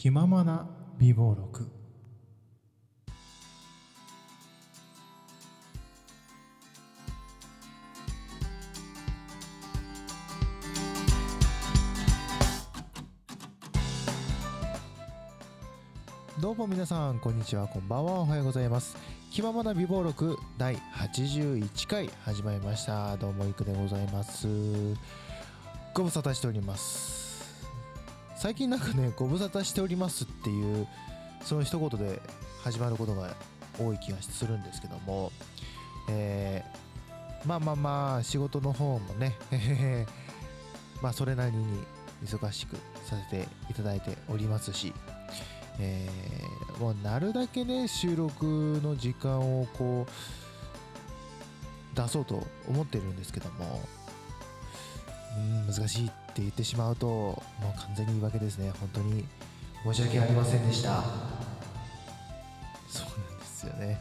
気ままな美貌録。どうも皆さんこんにちはこんばんは。おはようございます。気ままな美貌録第81回始まりました。どうもいくでございます。ご無沙汰しております。最近なんかねご無沙汰しておりますっていうその一言で始まることが多い気がするんですけどもえーまあまあまあ仕事の方もね まあそれなりに忙しくさせていただいておりますしえーもうなるだけね収録の時間をこう出そうと思ってるんですけどもうん難しいって言ってしまうともう完全に言い訳ですね。本当に。申し訳ありませんでした。そうなんですよね。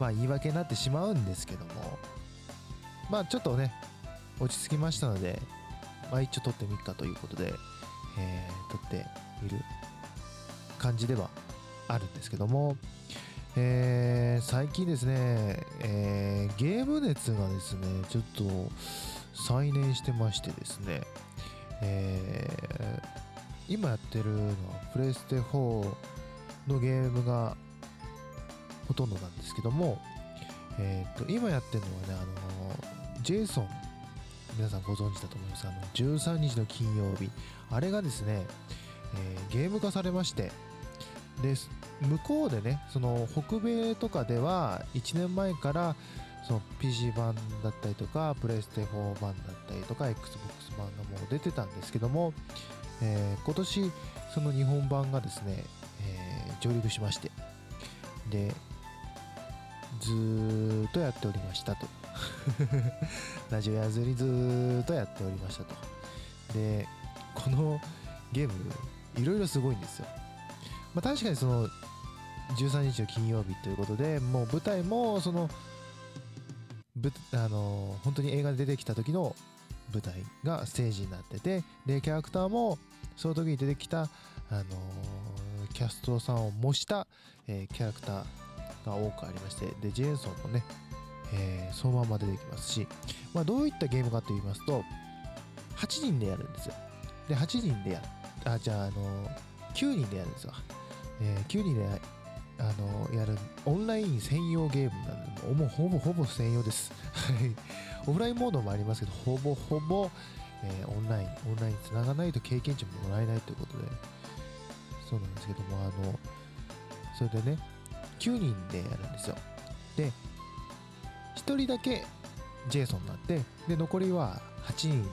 まあ言い訳になってしまうんですけども。まあちょっとね落ち着きましたのでまあ一応撮ってみっかということで、えー撮ってみる感じではあるんですけども、えー最近ですね、えーゲーム熱がですねちょっと再燃してましてですね、えー今やってるのはプレイステ4のゲームがほとんどなんですけども、えーと今やってるのはねあのジェイソン皆さんご存知だと思います。あの13日の金曜日。あれがですね、えーゲーム化されましてで向こうでねその北米とかでは1年前からその PC 版だったりとかプレステ4版だったりとか XBOX 版がもう出てたんですけども、えー今年その日本版がですね、えー上陸しましてでずーっとやっておりましたと。ラジオやずにずーっとやっておりましたと。でこのゲームいろいろすごいんですよ。まあ、確かにその13日の金曜日ということでもう舞台もそのあの本当に映画で出てきた時の舞台がステージになっててでキャラクターもその時に出てきた、あのキャストさんを模した、えーキャラクターが多くありましてでジェーンソンもね、えーそのまま出てきますし、まあ、どういったゲームかと言いますと8人でやるんですよ。で8人でやあじゃあ、あの9人でやるんですよえー9人であのやるオンライン専用ゲームなんでもうほぼほぼ専用です。オフラインモードもありますけどほぼほぼ、えーオンラインオンラインつながないと経験値ももらえないということでそうなんですけどもあのそれでね9人でやるんですよ。で1人だけジェイソンになってで残りは8人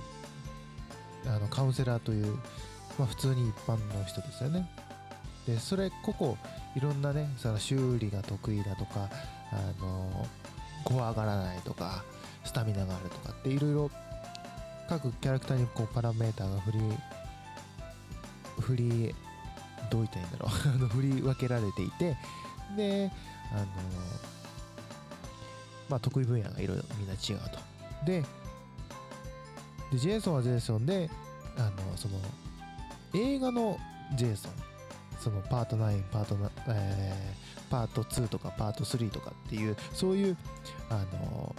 あのカウンセラーという、まあ、普通に一般の人ですよね。でそれ個々いろんなねその修理が得意だとかあの怖がらないとかスタミナがあるとかっていろいろ各キャラクターにこうパラメーターが振り振りどう言ったらいいんだろう。あの振り分けられていてであのまあ得意分野がいろいろみんな違うと。ででジェイソンはジェイソンであのその映画のジェイソン。そのパート9パートな、えーパート2とかパート3とかっていうそういうあの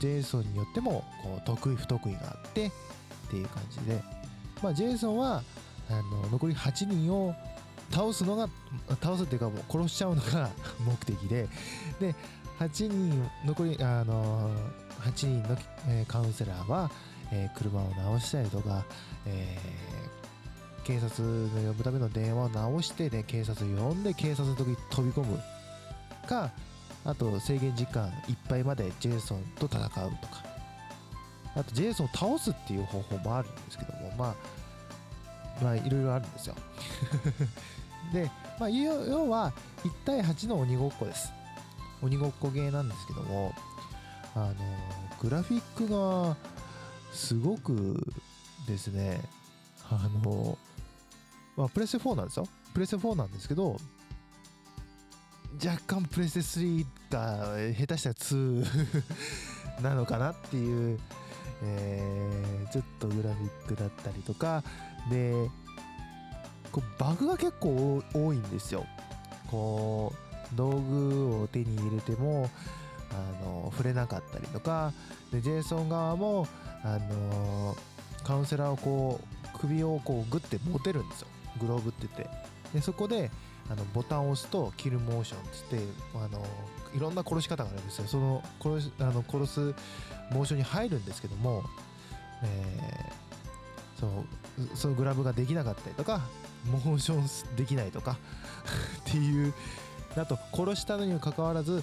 ジェイソンによってもこう得意不得意があってっていう感じで、まあ、ジェイソンはあの残り8人を倒すのが倒すっていうかもう殺しちゃうのが 目的でで8人残りあの8人の、えーカウンセラーは、えー車を直したりとか、えー警察の呼ぶための電話を直してで警察呼んで警察の時に飛び込むかあと制限時間いっぱいまでジェイソンと戦うとか。あとジェイソンを倒すっていう方法もあるんですけどもまあまあいろいろあるんですよ。で、まあ、要は1対8の鬼ごっこです。鬼ごっこゲーなんですけどもあのグラフィックがすごくですねあのまあプレステ4なんですよ。プレステ4なんですけど若干プレステ3が下手したら2 なのかなっていう、えーちょっとグラフィックだったりとか。でこうバグが結構多いんですよ。こう道具を手に入れてもあの触れなかったりとか。でジェイソン側もあのカウンセラーをこう首をこうグッて持てるんですよ。グローブって言って。でそこであのボタンを押すとキルモーションっつってあのいろんな殺し方があるんですよ。その殺しあの殺すモーションに入るんですけども、えー、そうそのグラブができなかったりとかモーションできないとか っていうあと殺したのにもかかわらず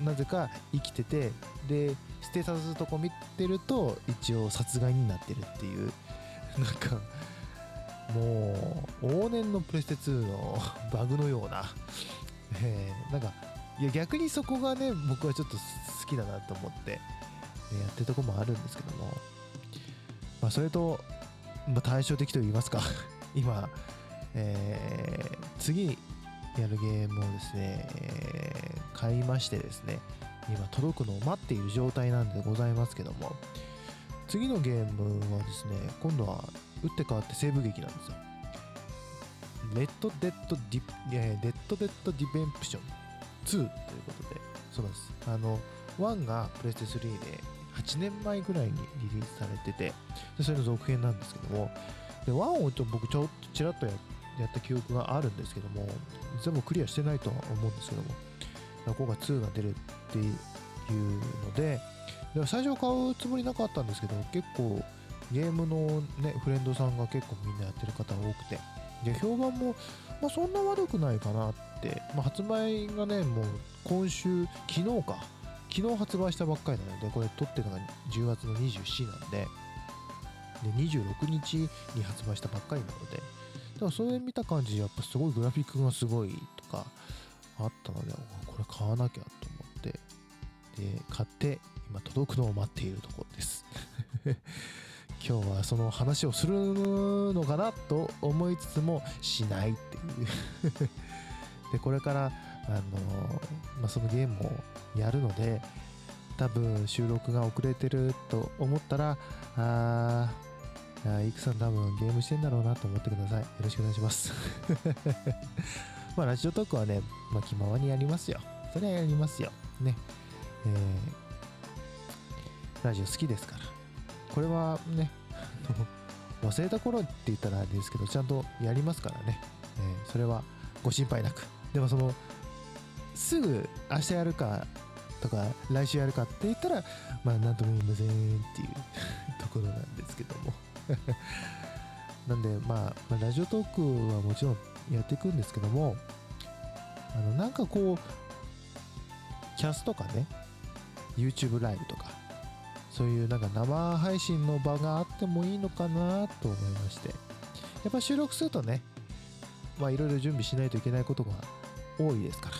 なぜか生きててで捨てさすとこ見てると一応殺害になってるっていうなんかもう往年のプレステ2のバグのような、えー、なんかいや逆にそこがね僕はちょっと好きだなと思って、ね、やってるとこもあるんですけども、まあ、それと、まあ、対照的と言いますか。今、えー、次やるゲームをですね、えー、買いましてですね今届くのを待っている状態なんでございますけども。次のゲームはですね今度は打って変わって西部劇なんですよ。 Red Dead Re Red Dead Redemption 2ということでそうなんです。あの1がプレステ3で8年前ぐらいにリリースされててでそれの続編なんですけどもで1をちょ僕ちょっとちらっとやった記憶があるんですけども全部クリアしてないとは思うんですけども今回2が出るっていうのでで最初買うつもりなかったんですけど結構ゲームのねフレンドさんが結構みんなやってる方多くて。で評判も、まあ、そんな悪くないかなって、まあ、発売がねもう今週昨日か。昨日発売したばっかりなのでこれ撮ってるのが10月の24なんで。で26日に発売したばっかりなので。だからそれ見た感じやっぱすごいグラフィックがすごいとかあったのでこれ買わなきゃと思って。で買って今届くのを待っているところです。今日はその話をするのかなと思いつつもしないっていう。でこれからあの、まあ、そのゲームをやるので多分収録が遅れてると思ったらああいくさん多分ゲームしてんだろうなと思ってください。よろしくお願いします。まあラジオトークはね、まあ、気ままにやりますよ。それはやりますよ。ね。えー、ラジオ好きですから。これはね 忘れた頃って言ったらあれですけどちゃんとやりますからね、えー、それはご心配なく。でもそのすぐ明日やるかとか来週やるかって言ったらまあ何とも言いませんっていう ところなんですけども。なんで、まあ、ラジオトークはもちろんやっていくんですけどもあのなんかこうキャスとかね YouTube ライブとかそういうなんか生配信の場があってもいいのかなと思いまして。やっぱ収録するとねまあいろいろ準備しないといけないことが多いですから。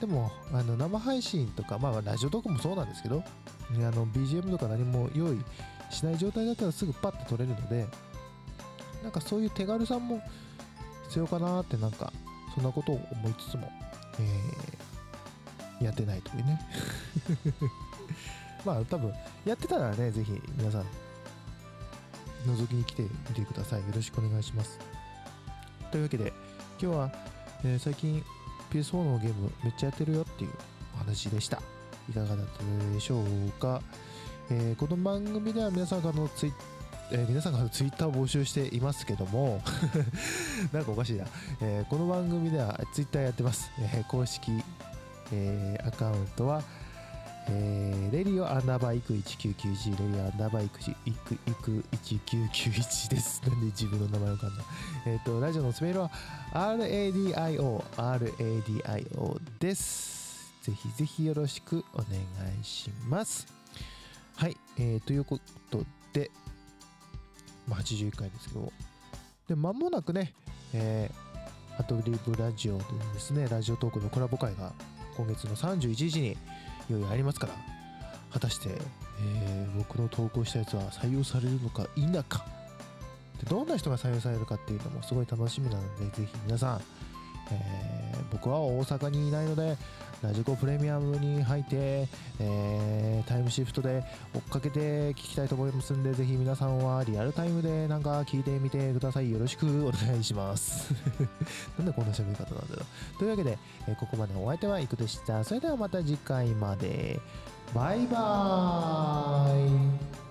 でもあの生配信とかまあラジオとかもそうなんですけどあの BGM とか何も用意しない状態だったらすぐパッと撮れるのでなんかそういう手軽さも必要かなってなんかそんなことを思いつつも、えー、やってないというね。まあ多分やってたらね、ぜひ皆さん覗きに来てみてください。よろしくお願いします。というわけで今日は、えー、最近 PS4 のゲームめっちゃやってるよっていうお話でした。いかがだったでしょうか、えー、この番組では皆さんからのツイえー、皆さんからツイッターを募集していますけども なんかおかしいな、えー、この番組ではツイッターやってます、え、公式、えアカウントは、えー、レディオアンダーバーイク1991、レディオアンダーバーイクイクイク1991です。なんで自分の名前わかんない。えっ、ー、と、ラジオのスメールは RADIO、RADIO です。ぜひぜひよろしくお願いします。はい、えー、ということで、まあ、81回ですけど、で、間もなくね、えー、アトリブラジオでですね、ラジオトークのコラボ会が今月の31日にいよいよありますから。果たして、えー、僕の投稿したやつは採用されるのか否か。でどんな人が採用されるかっていうのもすごい楽しみなのでぜひ皆さん、えー、僕は大阪にいないのでラジコプレミアムに入って、えータイムシフトで追っかけて聞きたいと思いますんでぜひ皆さんはリアルタイムでなんか聞いてみてください。よろしくお願いします。なんでこんな喋り方なんだろう。というわけで、えーここまでお相手はいくでしたそれではまた次回まで。バイバーイ。